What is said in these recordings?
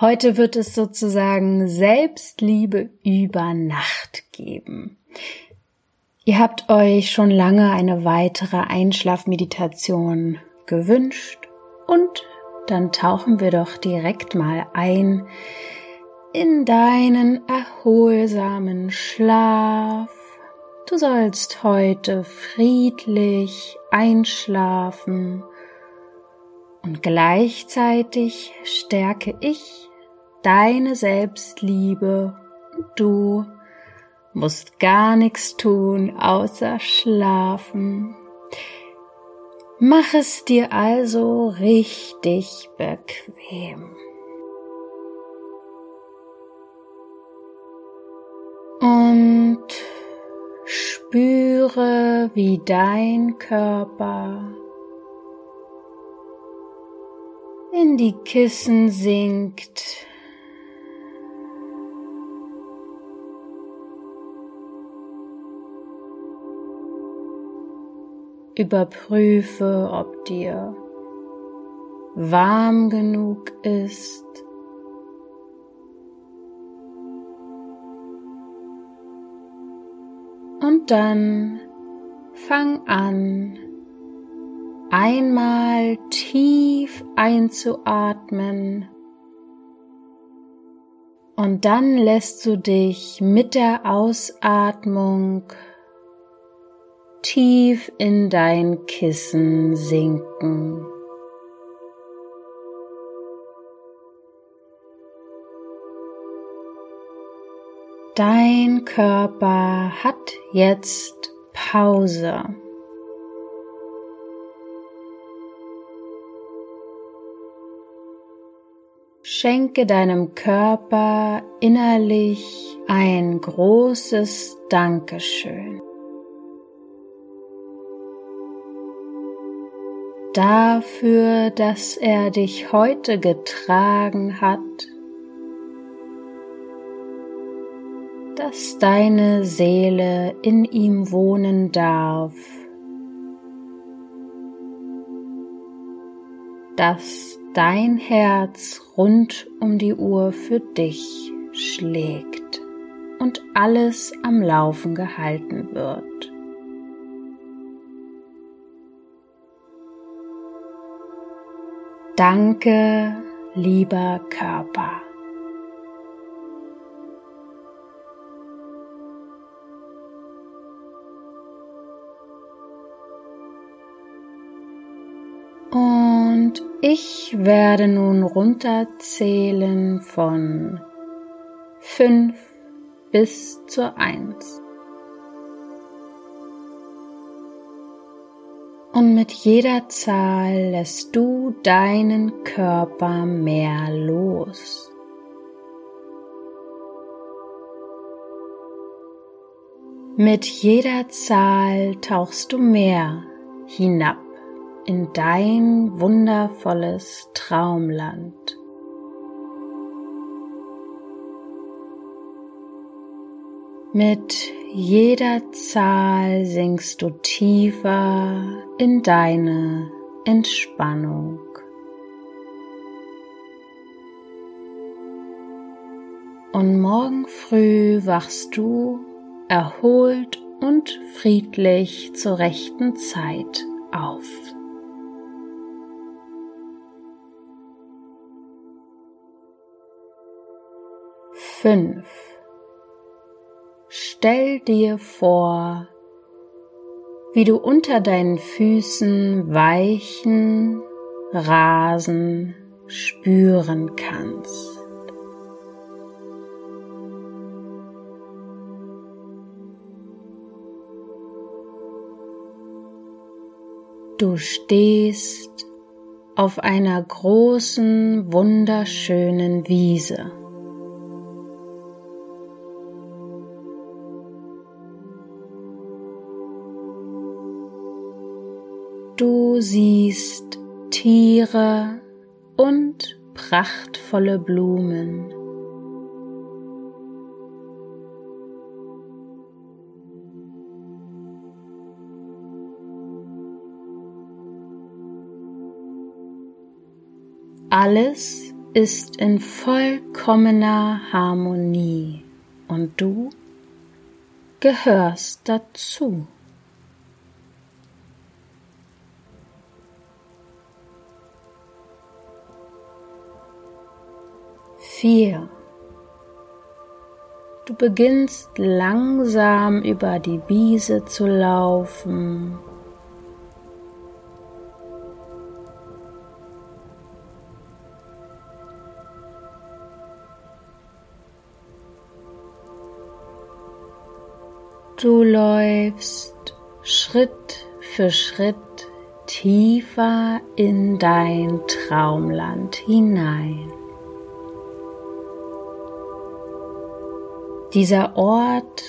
Heute wird es sozusagen Selbstliebe über Nacht geben. Ihr habt euch schon lange eine weitere Einschlafmeditation gewünscht und dann tauchen wir doch direkt mal ein in deinen erholsamen Schlaf. Du sollst heute friedlich einschlafen und gleichzeitig stärke ich deine Selbstliebe du musst gar nichts tun außer schlafen. Mach es dir also richtig bequem. Und spüre, wie dein Körper in die Kissen sinkt. Überprüfe, ob dir warm genug ist. Und dann fang an, einmal tief einzuatmen und dann lässt du dich mit der Ausatmung tief in dein Kissen sinken. Dein Körper hat jetzt Pause. Schenke deinem Körper innerlich ein großes Dankeschön. Dafür, dass er dich heute getragen hat, dass deine Seele in ihm wohnen darf, dass dein Herz rund um die Uhr für dich schlägt und alles am Laufen gehalten wird. Danke, lieber Körper. Und ich werde nun runterzählen von fünf bis zur eins. Und mit jeder Zahl lässt du deinen Körper mehr los. Mit jeder Zahl tauchst du mehr hinab in dein wundervolles Traumland. Mit jeder Zahl sinkst du tiefer in deine Entspannung. Und morgen früh wachst du erholt und friedlich zur rechten Zeit auf. Fünf. Stell dir vor, wie du unter deinen Füßen weichen Rasen spüren kannst. Du stehst auf einer großen, wunderschönen Wiese. Du siehst Tiere und prachtvolle Blumen. Alles ist in vollkommener Harmonie und du gehörst dazu. Vier. Du beginnst langsam über die Wiese zu laufen Du läufst Schritt für Schritt tiefer in dein Traumland hinein. Dieser Ort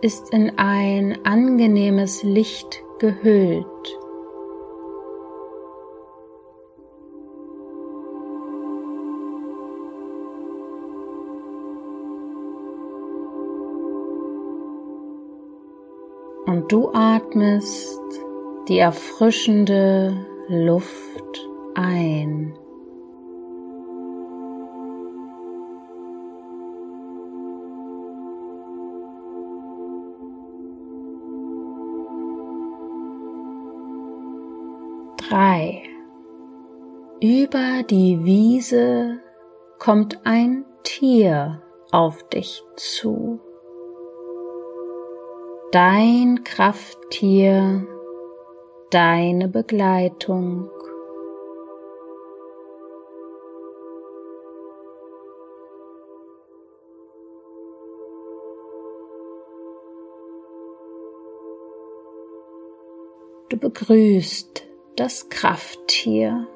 ist in ein angenehmes Licht gehüllt. und du atmest die erfrischende Luft ein. Über die Wiese kommt ein Tier auf dich zu dein Krafttier, deine Begleitung. Du begrüßt das Krafttier.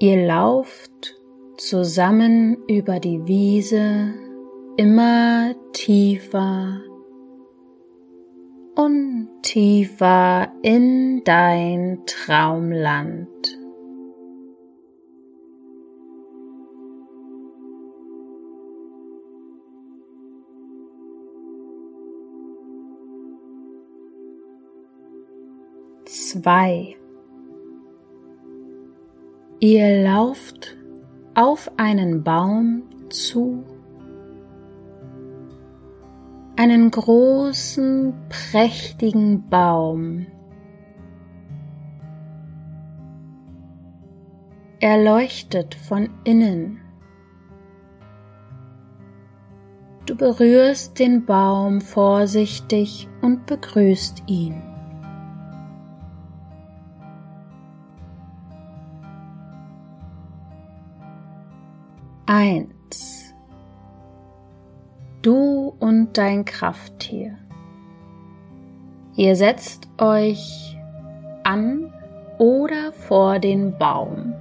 Ihr lauft zusammen über die Wiese immer tiefer und tiefer in dein Traumland. Zwei. Ihr lauft auf einen Baum zu, einen großen, prächtigen Baum. Er leuchtet von innen. Du berührst den Baum vorsichtig und begrüßt ihn. Eins. Du und dein Krafttier. Ihr setzt euch an oder vor den Baum.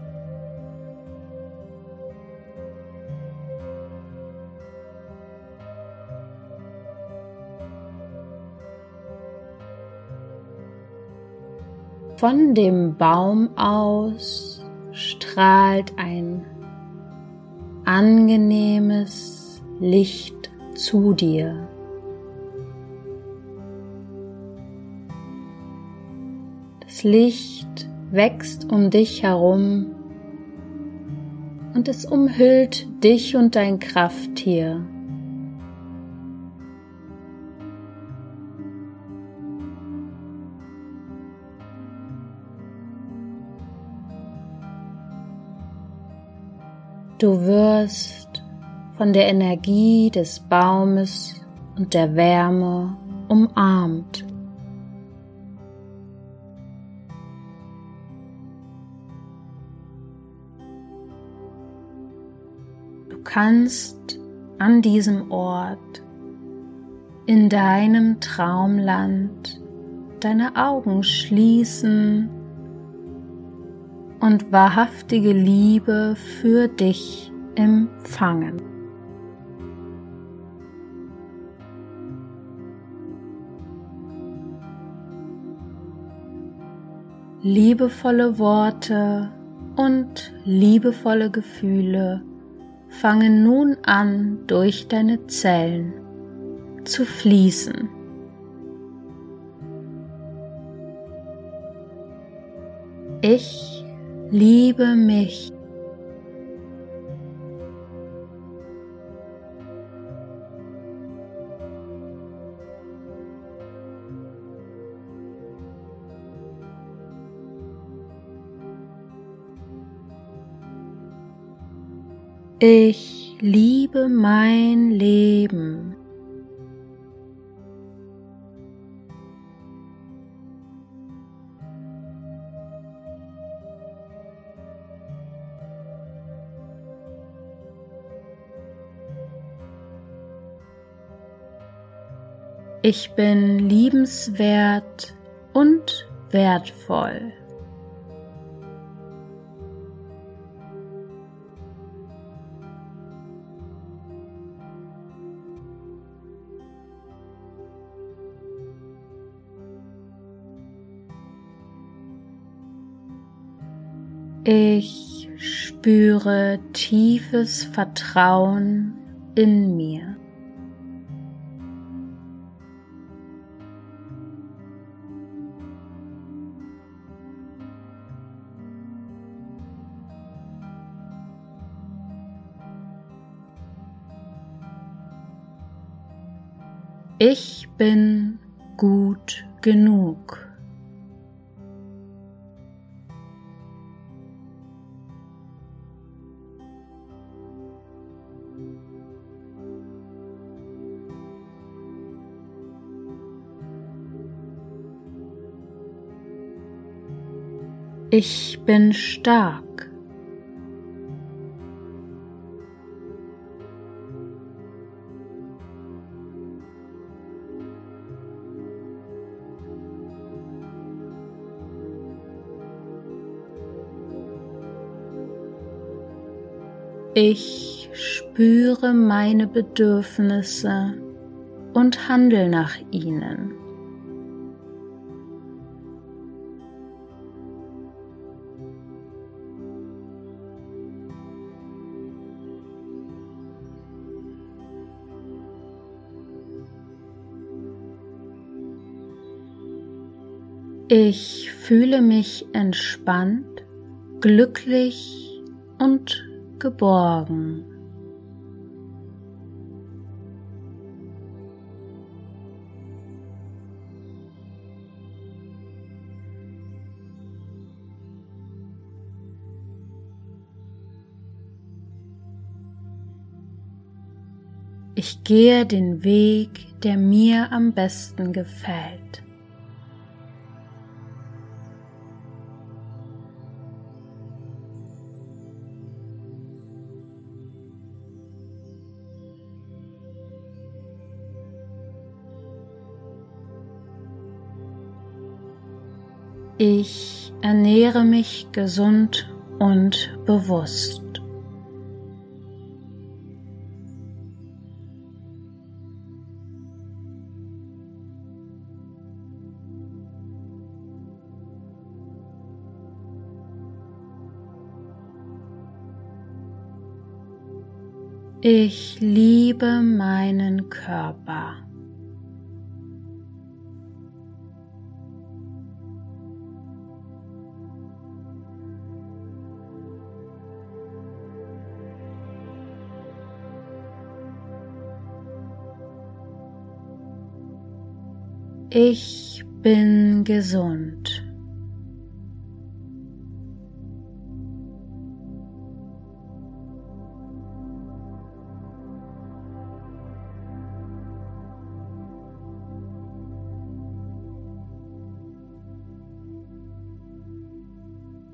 Von dem Baum aus strahlt ein angenehmes Licht zu dir. Das Licht wächst um dich herum und es umhüllt dich und dein Krafttier. Du wirst von der Energie des Baumes und der Wärme umarmt. Du kannst an diesem Ort in deinem Traumland deine Augen schließen und wahrhaftige Liebe für dich empfangen. Liebevolle Worte und liebevolle Gefühle fangen nun an, durch deine Zellen zu fließen. Ich liebe mich. Ich liebe mein Leben. Ich bin liebenswert und wertvoll. Ich spüre tiefes Vertrauen in mir. Ich bin gut genug. Ich bin stark. Ich spüre meine Bedürfnisse und handle nach ihnen. Ich fühle mich entspannt, glücklich und geborgen. Ich gehe den Weg, der mir am besten gefällt. Ich ernähre mich gesund und bewusst. Ich liebe meinen Körper. Ich bin gesund.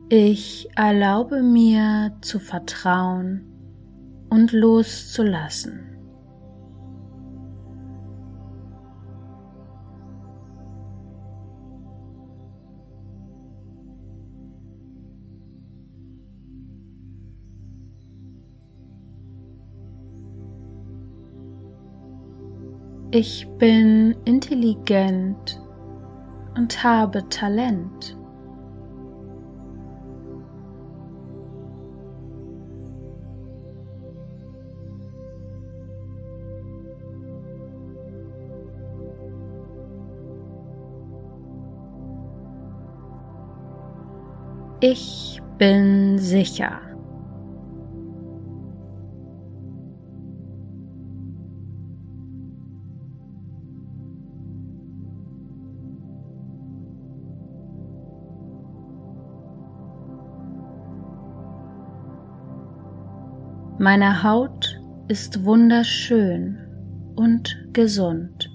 Ich erlaube mir zu vertrauen und loszulassen. Ich bin intelligent und habe Talent. Ich bin sicher. Meine Haut ist wunderschön und gesund.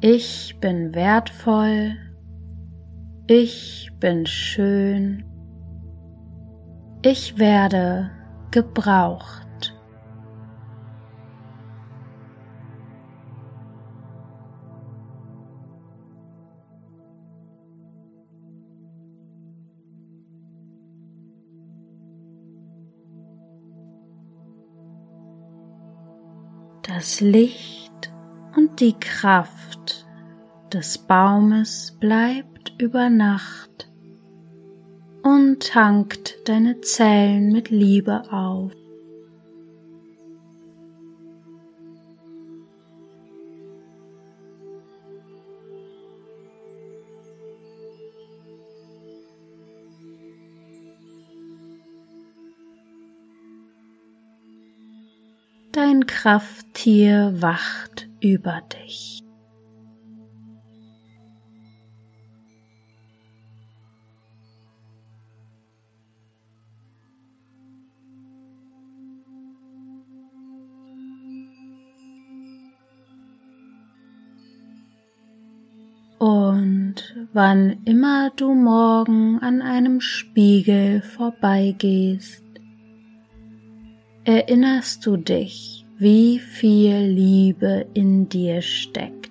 Ich bin wertvoll, ich bin schön, ich werde gebraucht. Das Licht und die Kraft des Baumes bleibt über Nacht tankt deine Zellen mit Liebe auf. Dein Krafttier wacht über dich. Und wann immer du morgen an einem Spiegel vorbeigehst, erinnerst du dich, wie viel Liebe in dir steckt.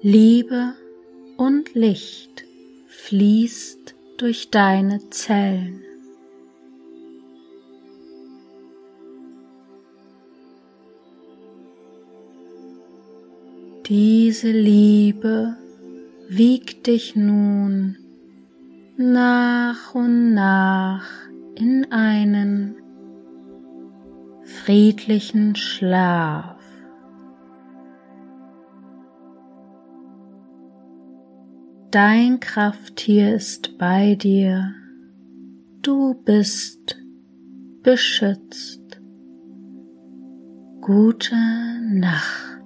Liebe und Licht fließt durch deine Zellen. Diese Liebe wiegt dich nun nach und nach in einen friedlichen Schlaf. Dein Krafttier ist bei dir. Du bist beschützt. Gute Nacht.